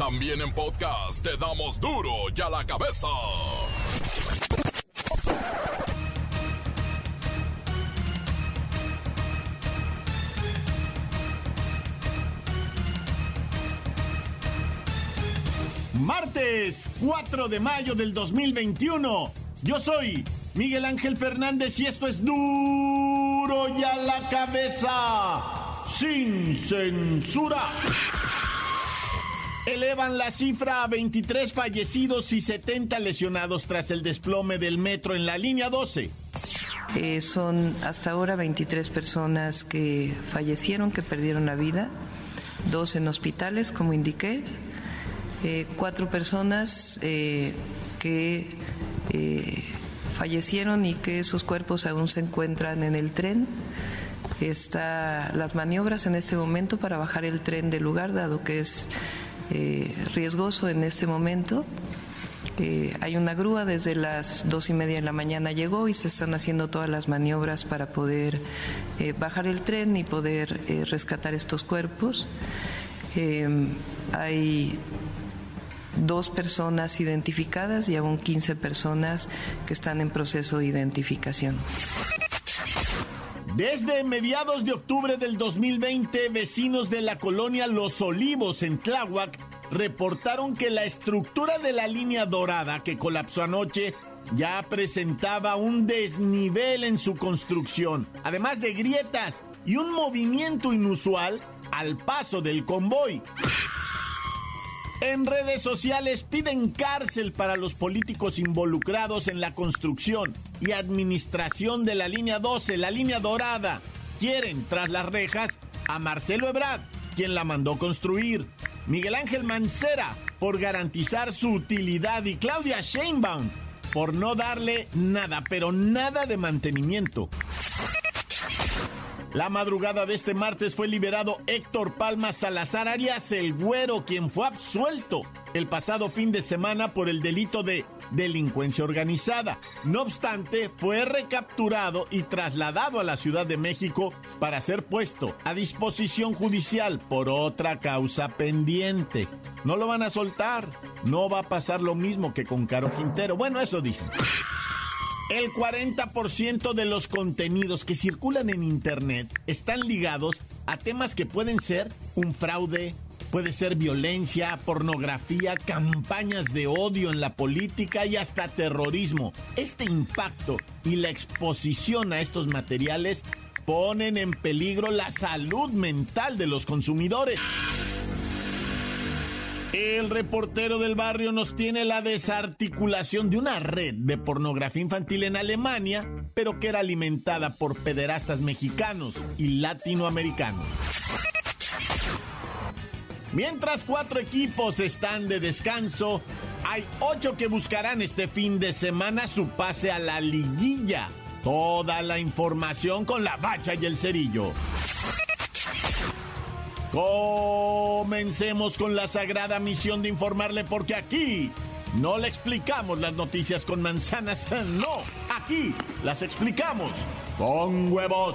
También en podcast te damos duro y a la cabeza. Martes 4 de mayo del 2021. Yo soy Miguel Ángel Fernández y esto es duro y a la cabeza. Sin censura. Elevan la cifra a 23 fallecidos y 70 lesionados tras el desplome del metro en la línea 12. Eh, son hasta ahora 23 personas que fallecieron, que perdieron la vida, dos en hospitales, como indiqué, eh, cuatro personas eh, que eh, fallecieron y que sus cuerpos aún se encuentran en el tren. Está las maniobras en este momento para bajar el tren del lugar, dado que es eh, riesgoso en este momento. Eh, hay una grúa desde las dos y media de la mañana llegó y se están haciendo todas las maniobras para poder eh, bajar el tren y poder rescatar estos cuerpos. Hay dos personas identificadas y aún 15 personas que están en proceso de identificación. Desde mediados de octubre del 2020, vecinos de la colonia Los Olivos en Tláhuac reportaron que la estructura de la línea dorada que colapsó anoche ya presentaba un desnivel en su construcción, además de grietas y un movimiento inusual al paso del convoy. En redes sociales piden cárcel para los políticos involucrados en la construcción y administración de la línea 12, la línea dorada. Quieren tras las rejas a Marcelo Ebrard, quien la mandó construir, Miguel Ángel Mancera por garantizar su utilidad y Claudia Sheinbaum por no darle nada, pero nada de mantenimiento. La madrugada de este martes fue liberado Héctor Palma Salazar Arias el Güero, quien fue absuelto el pasado fin de semana por el delito de delincuencia organizada. No obstante, fue recapturado y trasladado a la Ciudad de México para ser puesto a disposición judicial por otra causa pendiente. No lo van a soltar. No va a pasar lo mismo que con Caro Quintero. Bueno, eso dicen. El 40% de los contenidos que circulan en Internet están ligados a temas que pueden ser un fraude, puede ser violencia, pornografía, campañas de odio en la política y hasta terrorismo. Este impacto y la exposición a estos materiales ponen en peligro la salud mental de los consumidores. El reportero del barrio nos tiene la desarticulación de una red de pornografía infantil en Alemania, pero que era alimentada por pederastas mexicanos y latinoamericanos. Mientras cuatro equipos están de descanso, hay ocho que buscarán este fin de semana su pase a la liguilla. Toda la información con la bacha y el cerillo. Comencemos con la sagrada misión de informarle porque aquí no le explicamos las noticias con manzanas, no, aquí las explicamos con huevos.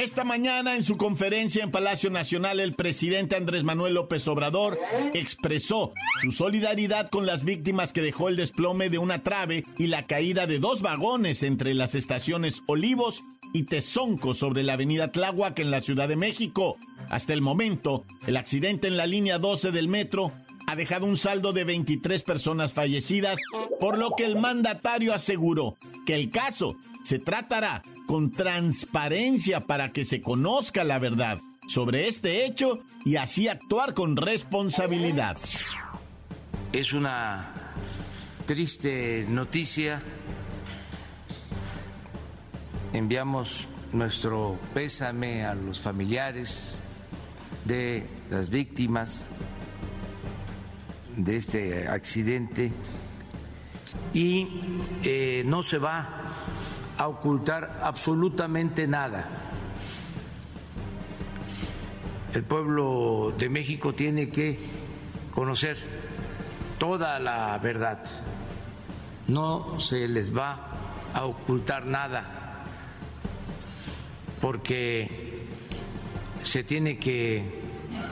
Esta mañana en su conferencia en Palacio Nacional el presidente Andrés Manuel López Obrador expresó su solidaridad con las víctimas que dejó el desplome de una trave y la caída de dos vagones entre las estaciones Olivos y Tezonco sobre la avenida Tláhuac en la Ciudad de México. Hasta el momento, el accidente en la línea 12 del metro ha dejado un saldo de 23 personas fallecidas, por lo que el mandatario aseguró que el caso se tratará con transparencia para que se conozca la verdad sobre este hecho y así actuar con responsabilidad. Es una triste noticia. Enviamos nuestro pésame a los familiares de las víctimas de este accidente y eh, no se va a ocultar absolutamente nada. El pueblo de México tiene que conocer toda la verdad. No se les va a ocultar nada porque se tiene que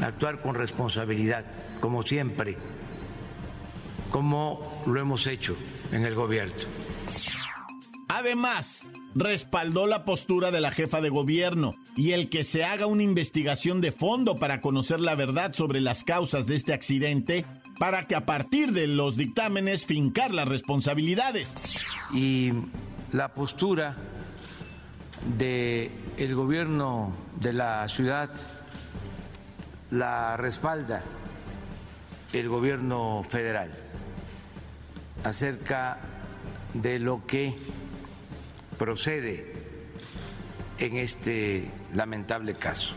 actuar con responsabilidad, como siempre, como lo hemos hecho en el gobierno. Además, respaldó la postura de la jefa de gobierno y el que se haga una investigación de fondo para conocer la verdad sobre las causas de este accidente para que a partir de los dictámenes fincar las responsabilidades. Y la postura del el gobierno de la ciudad la respalda el gobierno federal acerca de lo que procede en este lamentable caso.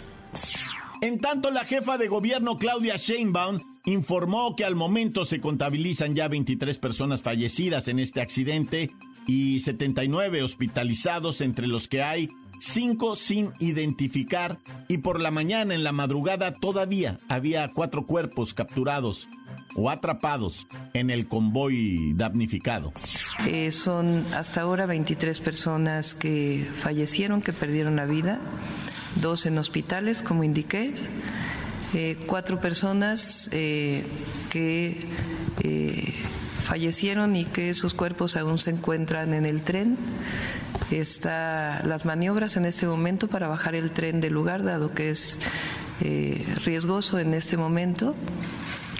En tanto, la jefa de gobierno Claudia Sheinbaum informó que al momento se contabilizan ya 23 personas fallecidas en este accidente y 79 hospitalizados, entre los que hay cinco sin identificar y por la mañana en la madrugada todavía había cuatro cuerpos capturados o atrapados en el convoy damnificado. Eh, son hasta ahora 23 personas que fallecieron, que perdieron la vida, dos en hospitales, como indiqué, eh, cuatro personas eh, que fallecieron y que sus cuerpos aún se encuentran en el tren. Está las maniobras en este momento para bajar el tren del lugar, dado que es riesgoso en este momento.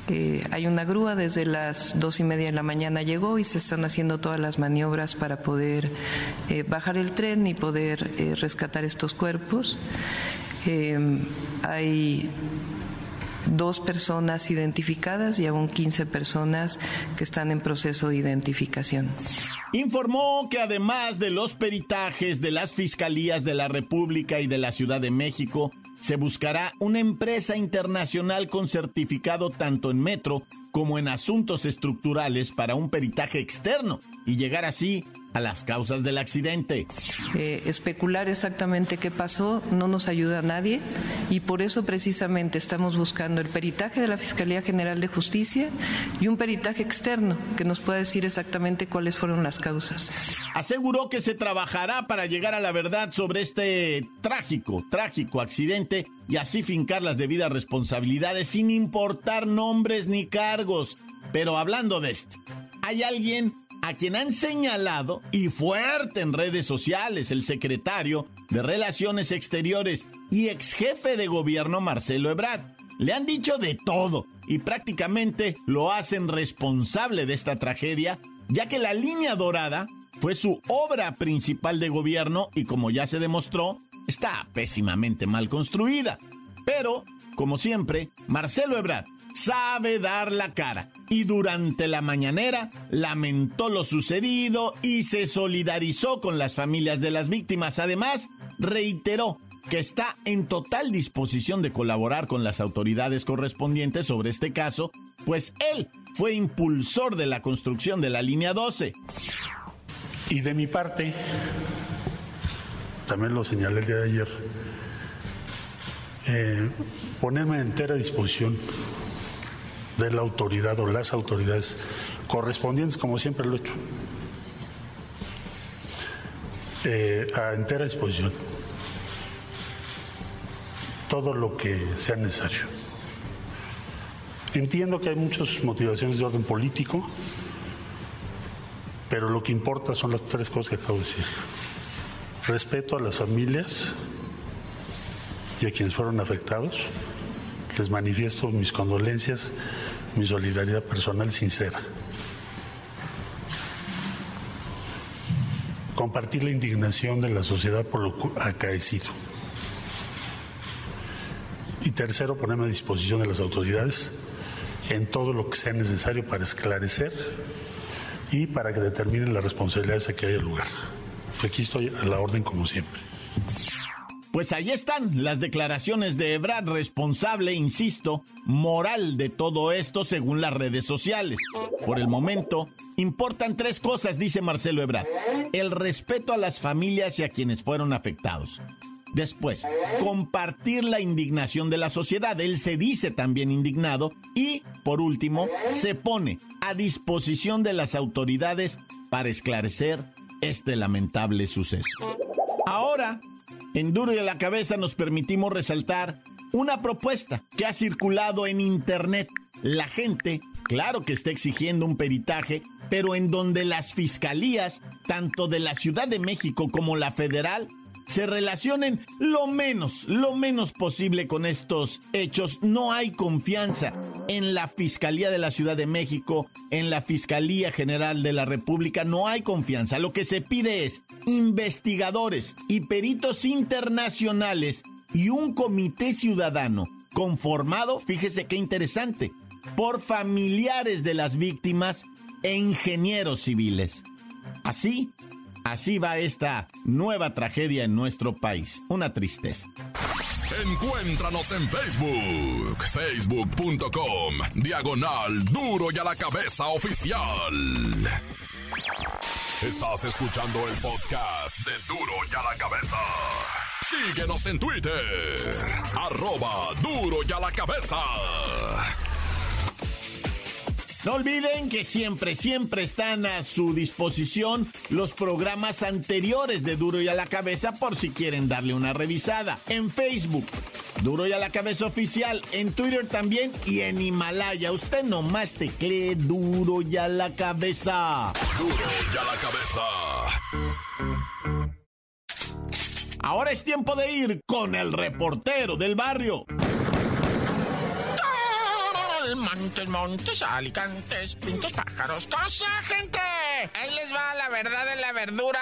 Eh, hay una grúa desde las dos y media de la mañana llegó y se están haciendo todas las maniobras para poder eh, bajar el tren y poder eh, rescatar estos cuerpos. hay dos personas identificadas y aún 15 personas que están en proceso de identificación. Informó que además de los peritajes de las fiscalías de la República y de la Ciudad de México, se buscará una empresa internacional con certificado tanto en metro como en asuntos estructurales para un peritaje externo y llegar así a las causas del accidente. Eh, especular exactamente qué pasó no nos ayuda a nadie y por eso precisamente estamos buscando el peritaje de la Fiscalía General de Justicia y un peritaje externo que nos pueda decir exactamente cuáles fueron las causas. Aseguró que se trabajará para llegar a la verdad sobre este trágico, trágico accidente y así fincar las debidas responsabilidades sin importar nombres ni cargos. Pero hablando de esto, hay alguien a quien han señalado y fuerte en redes sociales el secretario de Relaciones Exteriores y ex jefe de gobierno Marcelo Ebrard. Le han dicho de todo y prácticamente lo hacen responsable de esta tragedia, ya que la línea dorada fue su obra principal de gobierno y como ya se demostró, está pésimamente mal construida. Pero, como siempre, Marcelo Ebrard sabe dar la cara y durante la mañanera lamentó lo sucedido y se solidarizó con las familias de las víctimas. Además, reiteró que está en total disposición de colaborar con las autoridades correspondientes sobre este caso, pues él fue impulsor de la construcción de la línea 12. Y de mi parte, también lo señalé el día de ayer, eh, ponerme a entera disposición de la autoridad o las autoridades correspondientes, como siempre lo he hecho, eh, a entera disposición. Todo lo que sea necesario. Entiendo que hay muchas motivaciones de orden político, pero lo que importa son las tres cosas que acabo de decir. Respeto a las familias y a quienes fueron afectados. Les manifiesto mis condolencias mi solidaridad personal sincera. Compartir la indignación de la sociedad por lo acaecido. Y tercero, ponerme a disposición de las autoridades en todo lo que sea necesario para esclarecer y para que determinen las responsabilidades a que haya lugar. Aquí estoy a la orden como siempre. Pues ahí están las declaraciones de Ebrard, responsable, insisto, moral de todo esto según las redes sociales. Por el momento, importan tres cosas, dice Marcelo Ebrard. El respeto a las familias y a quienes fueron afectados. Después, compartir la indignación de la sociedad. Él se dice también indignado. Y, por último, se pone a disposición de las autoridades para esclarecer este lamentable suceso. Ahora, en Duro y a la Cabeza nos permitimos resaltar una propuesta que ha circulado en Internet. La gente, claro que está exigiendo un peritaje, pero en donde las fiscalías, tanto de la Ciudad de México como la federal, se relacionen lo menos, lo menos posible con estos hechos. No hay confianza en la Fiscalía de la Ciudad de México, en la Fiscalía General de la República, no hay confianza. Lo que se pide es investigadores y peritos internacionales y un comité ciudadano conformado, fíjese qué interesante, por familiares de las víctimas e ingenieros civiles. Así, así va esta nueva tragedia en nuestro país. Una tristeza. Encuéntranos en Facebook, facebook.com, diagonal duro y a la cabeza oficial. Estás escuchando el podcast de duro y a la cabeza. Síguenos en Twitter, arroba duro y a la cabeza. No olviden que siempre, siempre están a su disposición los programas anteriores de Duro y a la Cabeza por si quieren darle una revisada. En Facebook, Duro y a la Cabeza Oficial, en Twitter también y en Himalaya. Usted nomás teclee Duro y a la Cabeza. Duro y a la Cabeza. Ahora es tiempo de ir con el reportero del barrio. Montes, montes, alicantes, pintos, pájaros, cosa, gente. Ahí les va la verdad de la verdura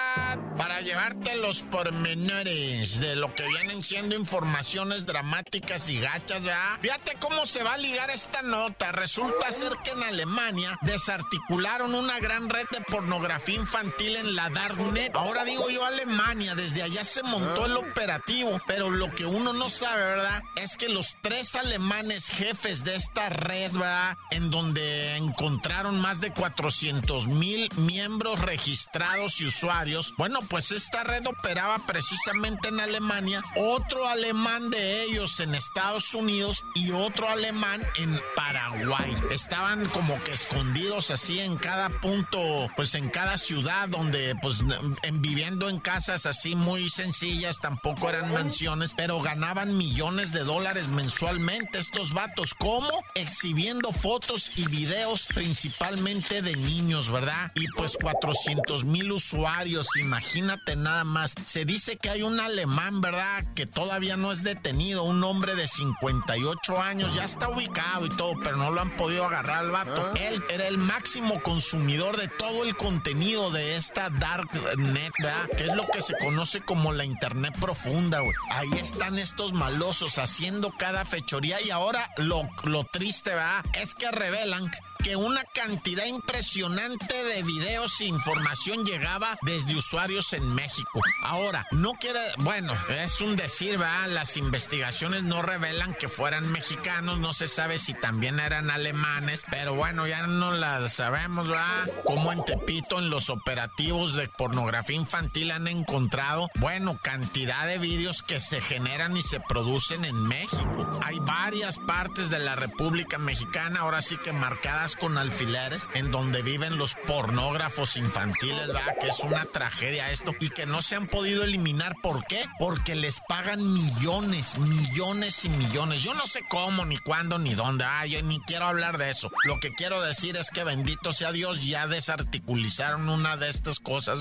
para llevarte los pormenores de lo que vienen siendo informaciones dramáticas y gachas, ¿verdad? Fíjate cómo se va a ligar esta nota. Resulta ser que en Alemania desarticularon una gran red de pornografía infantil en la Darknet. Ahora digo yo Alemania, desde allá se montó el operativo, pero lo que uno no sabe, ¿verdad? Es que los tres alemanes jefes de esta red, ¿verdad? En donde encontraron más de 400 mil miembros registrados y usuarios. Bueno, pues esta red operaba precisamente en Alemania, otro alemán de ellos en Estados Unidos y otro alemán en Paraguay. Estaban como que escondidos así en cada punto, pues en cada ciudad donde pues en, viviendo en casas así muy sencillas, tampoco eran mansiones, pero ganaban millones de dólares mensualmente estos vatos. ¿Cómo? Exhibiendo fotos y videos principalmente de niños, ¿verdad? Y pues 400 mil usuarios, imagínate nada más. Se dice que hay un alemán, ¿verdad? Que todavía no es detenido, un hombre de 58 años, ya está ubicado y todo, pero no lo han podido agarrar al vato. Él era el máximo consumidor de todo el contenido de esta dark net, ¿verdad? Que es lo que se conoce como la internet profunda, güey. Ahí están estos malosos haciendo cada fechoría y ahora lo, lo triste, ¿verdad? Es que revelan que una cantidad impresionante de videos e información llegaba desde usuarios en México. Ahora, no quiere, bueno, es un decir, ¿verdad? Las investigaciones no revelan que fueran mexicanos, no se sabe si también eran alemanes, pero bueno, ya no las sabemos, ¿verdad? Como en Tepito, en los operativos de pornografía infantil han encontrado, bueno, cantidad de vídeos que se generan y se producen en México. Hay varias partes de la República Mexicana, ahora sí que marcadas con alfileres en donde viven los pornógrafos infantiles, ¿verdad? Que es una tragedia esto y que no se han podido eliminar. ¿Por qué? Porque les pagan millones, millones y millones. Yo no sé cómo, ni cuándo, ni dónde. Ah, yo ni quiero hablar de eso. Lo que quiero decir es que bendito sea Dios, ya desarticulizaron una de estas cosas.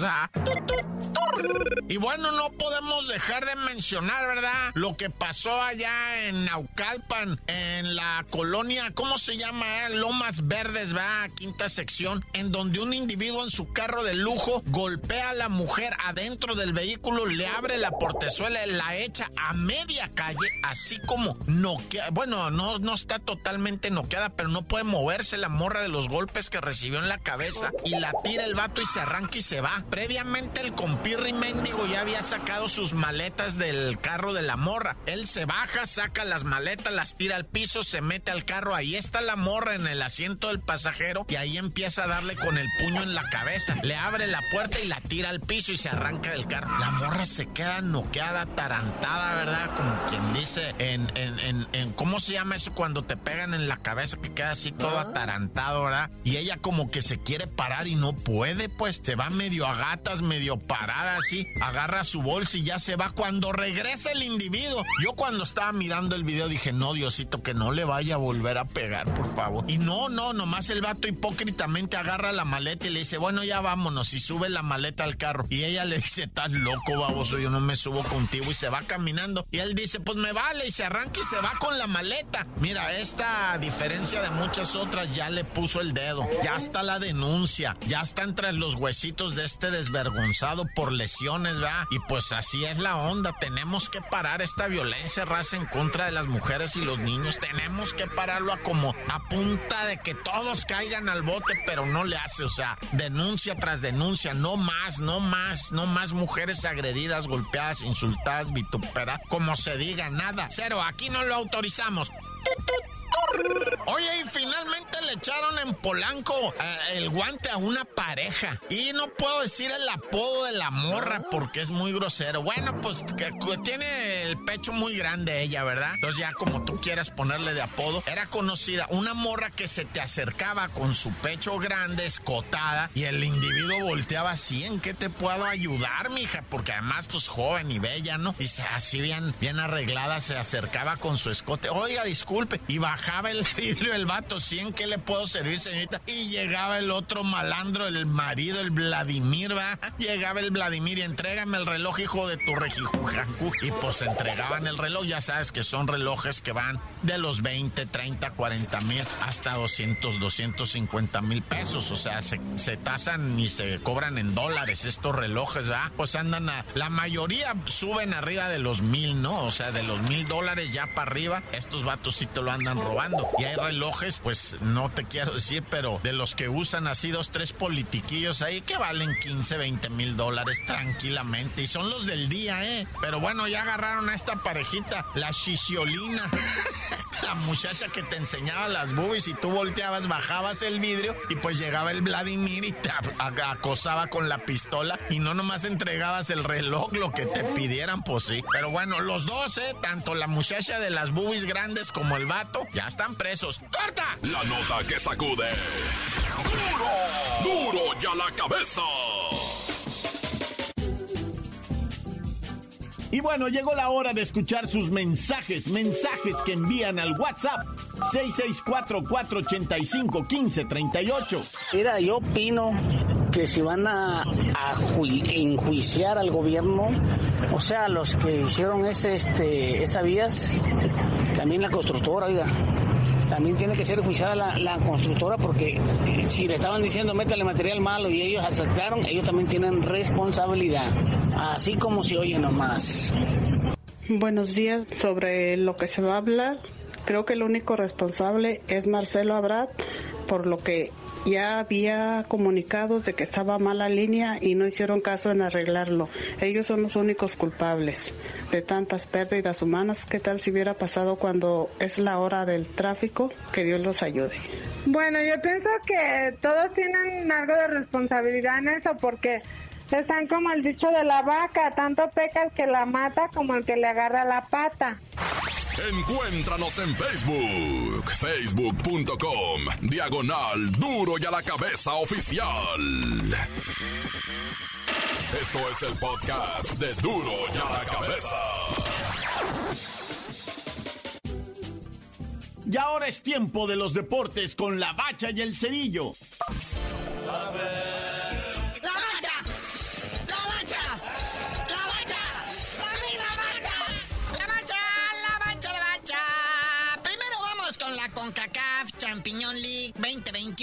Y bueno, no podemos dejar de mencionar, ¿verdad? Lo que pasó allá en Naucalpan, en la colonia, ¿cómo se llama? Lomas Verdes Verdes, va, quinta sección, en donde un individuo en su carro de lujo golpea a la mujer adentro del vehículo, le abre la portezuela, la echa a media calle, así como noquea, bueno, no, no está totalmente noqueada, pero no puede moverse la morra de los golpes que recibió en la cabeza y la tira el vato y se arranca y se va. Previamente el compirri mendigo ya había sacado sus maletas del carro de la morra. Él se baja, saca las maletas, las tira al piso, se mete al carro, ahí está la morra en el asiento del pasajero y ahí empieza a darle con el puño en la cabeza. Le abre la puerta y la tira al piso y se arranca del carro. La morra se queda noqueada, tarantada, ¿verdad? Como quien dice en, en, en, ¿cómo se llama eso cuando te pegan en la cabeza que queda así todo atarantado, ¿verdad? Y ella como que se quiere parar y no puede, pues se va medio a gatas, medio parada así, agarra su bolsa y ya se va. Cuando regresa el individuo, yo cuando estaba mirando el video dije, no, Diosito, que no le vaya a volver a pegar, por favor. Y no, no, nomás el vato hipócritamente agarra la maleta y le dice, bueno, ya vámonos, y sube la maleta al carro. Y ella le dice, estás loco, baboso, yo no me subo contigo, y se va caminando. Y él dice, pues me vale, y se arranca y se va con la maleta. Mira, esta, a diferencia de muchas otras, ya le puso el dedo, ya está la denuncia, ya está entre los huesitos de este desvergonzado por lesiones, ¿verdad? Y pues así es la onda, tenemos que parar esta violencia raza en contra de las mujeres y los niños, tenemos que pararlo a como a punta de que todos caigan al bote, pero no le hace, o sea, denuncia tras denuncia, no más, no más, no más mujeres agredidas, golpeadas, insultadas, vituperadas, como se diga, nada, cero, aquí no lo autorizamos. Oye, y finalmente le echaron en Polanco eh, el guante a una pareja. Y no puedo decir el apodo de la morra porque es muy grosero. Bueno, pues que, tiene el pecho muy grande ella, ¿verdad? Entonces ya como tú quieras ponerle de apodo, era conocida una morra que se te acercaba con su pecho grande, escotada, y el individuo volteaba así, ¿en qué te puedo ayudar, mija? Porque además, pues joven y bella, ¿no? Y así bien, bien arreglada se acercaba con su escote. Oiga, disculpe. Y bajaba el vidrio el vato, ¿sí en qué le puedo servir, señorita? Y llegaba el otro malandro, el marido, el Vladimir, va. Llegaba el Vladimir y entrégame el reloj, hijo de tu regijujancu. Y pues entregaban el reloj, ya sabes que son relojes que van de los 20, 30, 40 mil hasta 200, 250 mil pesos. O sea, se, se tasan y se cobran en dólares estos relojes, ¿va? Pues andan a. La mayoría suben arriba de los mil, ¿no? O sea, de los mil dólares ya para arriba, estos vatos sí te lo andan Y hay relojes, pues no te quiero decir, pero de los que usan así dos, tres politiquillos ahí que valen 15, 20 mil dólares tranquilamente. Y son los del día, ¿eh? Pero bueno, ya agarraron a esta parejita, la Shisiolina. la muchacha que te enseñaba las boobies y tú volteabas, bajabas el vidrio y pues llegaba el Vladimir y te acosaba con la pistola y no nomás entregabas el reloj, lo que te pidieran, pues sí. Pero bueno, los dos, ¿eh? Tanto la muchacha de las boobies grandes como el vato ya están presos. ¡Corta! La nota que sacude. ¡Duro! ¡Duro ya la cabeza! Y bueno, llegó la hora de escuchar sus mensajes, mensajes que envían al WhatsApp 664-485-1538. Mira, yo opino que si van a, a enjuiciar al gobierno, o sea, los que hicieron ese, este, esa vías, también la constructora, oiga, también tiene que ser enjuiciada la, la, constructora porque si le estaban diciendo métale material malo y ellos aceptaron, ellos también tienen responsabilidad, así como si oye nomás. Buenos días, sobre lo que se va a hablar, creo que el único responsable es Marcelo Abrat por lo que ya había comunicados de que estaba mala línea y no hicieron caso en arreglarlo. Ellos son los únicos culpables de tantas pérdidas humanas. ¿Qué tal si hubiera pasado cuando es la hora del tráfico? Que Dios los ayude. Bueno, yo pienso que todos tienen algo de responsabilidad en eso porque están como el dicho de la vaca, tanto peca el que la mata como el que le agarra la pata. Encuéntranos en Facebook, facebook.com, diagonal duro y a la cabeza oficial. Esto es el podcast de duro y a la cabeza. Y ahora es tiempo de los deportes con la bacha y el cerillo.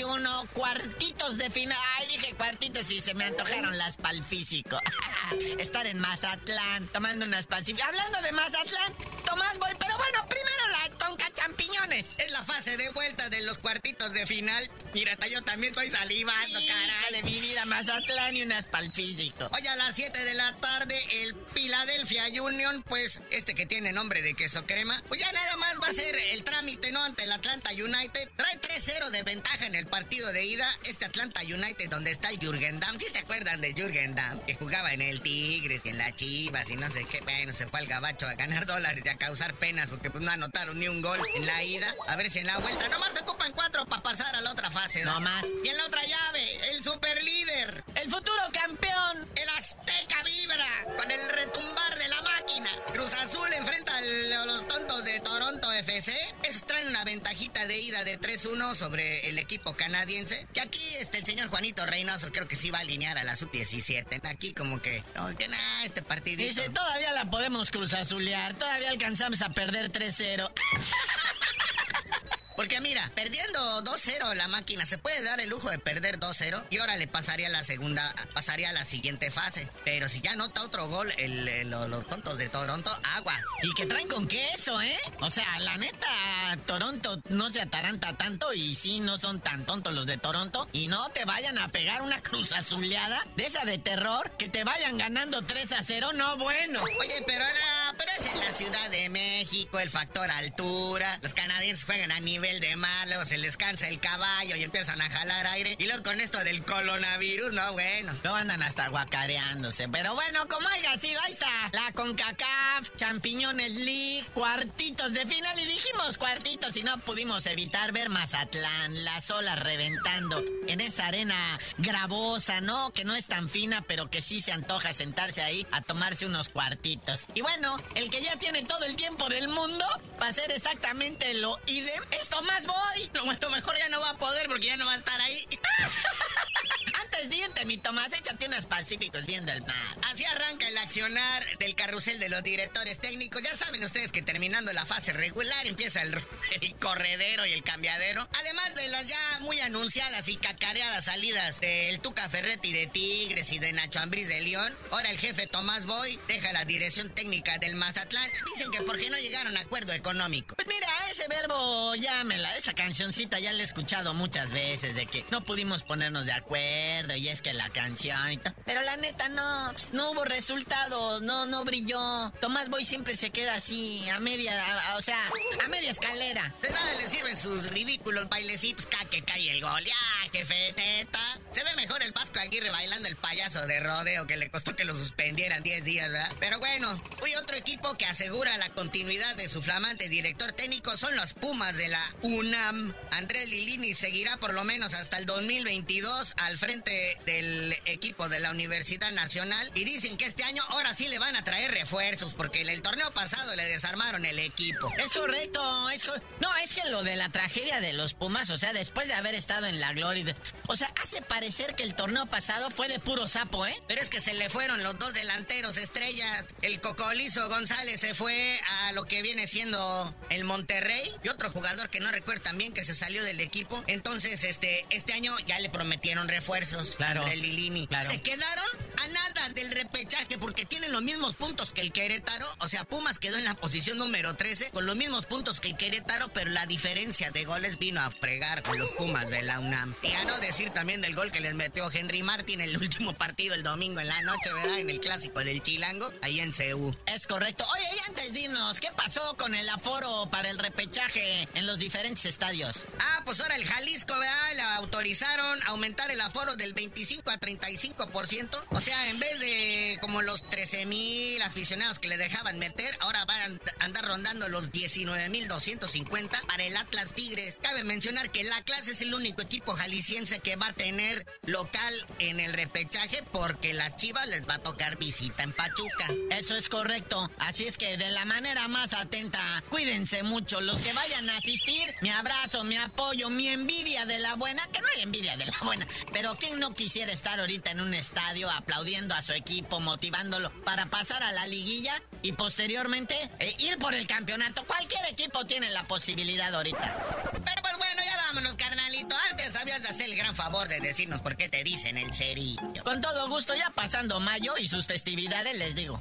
2021, cuartitos de final. Ay, dije cuartitos y se me antojaron las pal físico. Estar en Mazatlán, tomando unas pacíficas. Hablando de Mazatlán, Tomás voy, pero bueno, primero la Conca Champiñones. Es la fase de vuelta de los cuartitos de final. Mira, yo también estoy salivando, caray. De mi vida, Mazatlán y unas pal físico. Hoy a las 7 de la tarde, el Philadelphia Union, pues este que tiene nombre de queso crema, pues ya nada más va a ser el trámite, ¿no? Ante el Atlanta United. Trae 3-0 de ventaja en el partido de ida. Este Atlanta United donde está el Jürgen Damm. ¿Sí se acuerdan de Jürgen Damm? Que jugaba en el Tigres y en la Chivas y no sé qué. Bueno, se fue al gabacho a ganar dólares y a causar penas porque pues no anotaron ni un gol en la ida. A ver si en la vuelta nomás se ocupan cuatro para pasar a la otra fase. ¿no? más. Y en la otra llave, el super líder. El futuro campeón. El Azteca vibra con el retumbar de la máquina. Cruz Azul enfrenta a los tontos de Toronto FC. Esos traen una ventajita de ida de 3-1 sobre el equipo canadiense. Que aquí este, el señor Juanito Reynoso creo que sí va a alinear a la sub-17. Aquí como que, no, que nada, este partido. Dice, todavía la podemos Cruz Azulear. Todavía alcanzamos a perder 3-0. Porque mira, perdiendo 2-0 la máquina, se puede dar el lujo de perder 2-0 y ahora le pasaría a la segunda, pasaría a la siguiente fase. Pero si ya nota otro gol el, los tontos de Toronto, aguas. Y que traen con queso, ¿eh? O sea, la neta, Toronto no se ataranta tanto y sí, no son tan tontos los de Toronto. Y no te vayan a pegar una cruz azuleada de esa de terror, que te vayan ganando 3 0, no bueno. Oye, pero, pero es en la Ciudad de México, el factor altura. Los canadienses juegan a nivel de malo, se les cansa el caballo y empiezan a jalar aire. Y luego con esto del coronavirus, no, bueno. No andan hasta guacareándose. Pero bueno, como haya sido, ahí está. La CONCACAF, Champiñones League, cuartitos de final. Y dijimos cuartitos y no pudimos evitar ver Mazatlán, las olas reventando en esa arena gravosa, ¿no? Que no es tan fina, pero que sí se antoja sentarse ahí a tomarse unos cuartitos. Y bueno, el que ya tiene todo el tiempo del mundo va a ser exactamente lo idem. Esto más voy. Lo, mejor ya no va a poder porque ya no va a estar ahí. De irte, mi Tomás, échate unos pacíficos viendo el mar. Así arranca el accionar del carrusel de los directores técnicos. Ya saben ustedes que terminando la fase regular empieza el, corredero y el cambiadero. Además de las ya muy anunciadas y cacareadas salidas del Tuca Ferretti de Tigres y de Nacho Ambriz de León, ahora el jefe Tomás Boy deja la dirección técnica del Mazatlán. Dicen que porque no llegaron a acuerdo económico. Pues mira, ese verbo ya esa cancioncita ya la he escuchado muchas veces de que no pudimos ponernos de acuerdo y es que la canción y. Pero la neta no, no hubo resultados, no, no brilló. Tomás Boy siempre se queda así, a media, o sea, a media escalera. De nada le sirven sus ridículos bailecitos, ca que cae el gol, ya, jefe, neta. Se ve mejor el Vasco Aguirre bailando el payaso de rodeo que le costó que lo suspendieran 10 días, ¿verdad? Pero bueno, hoy otro equipo que asegura la continuidad de su flamante director técnico son los Pumas de la UNAM. Andrés Lilini seguirá por lo menos hasta el 2022 al frente del equipo de la Universidad Nacional y dicen que este año ahora sí le van a traer refuerzos porque en el torneo pasado le desarmaron el equipo. Es correcto, es no, es que lo de la tragedia de los Pumas, o sea, después de haber estado en la gloria, o sea, hace parecer que el torneo pasado fue de puro sapo, ¿eh? Pero es que se le fueron los dos delanteros estrellas. El Cocolizo González se fue a lo que viene siendo el Monterrey y otro jugador que no recuerdo también que se salió del equipo. Entonces, este, este año ya le prometieron refuerzos. Claro. Lilini. Claro. Se quedaron a nada del repechaje porque tienen los mismos puntos que el Querétaro. O sea, Pumas quedó en la posición número 13 con los mismos puntos que el Querétaro, pero la diferencia de goles vino a fregar con los Pumas de la UNAM. Y a no decir también del gol que les metió Henry Martin en el último partido el domingo en la noche, ¿verdad? En el clásico del Chilango, ahí en CU. Es correcto. Oye, y antes dinos, ¿qué pasó con el aforo para el repechaje en los diferentes estadios. Ah, pues ahora el Jalisco, ¿verdad? Le autorizaron aumentar el aforo del 25 a 35%. O sea, en vez de como los 13 mil aficionados que le dejaban meter, ahora van a andar rondando los 19 mil 250 para el Atlas Tigres. Cabe mencionar que el Atlas es el único equipo jalisciense que va a tener local en el repechaje porque las Chivas les va a tocar visita en Pachuca. Eso es correcto. Así es que de la manera más atenta, cuídense mucho. Los que vayan a asistir, mi abrazo, mi apoyo, mi envidia de la buena, que no hay envidia de la buena, pero ¿quién no no quisiera estar ahorita en un estadio aplaudiendo a su equipo, motivándolo para pasar a la liguilla y posteriormente eh, ir por el campeonato? Cualquier equipo tiene la posibilidad ahorita. Pero pues bueno, ya vámonos, carnalito. Antes habías de hacer el gran favor de decirnos por qué te dicen el cerillo. Con todo gusto, ya pasando mayo y sus festividades, les digo.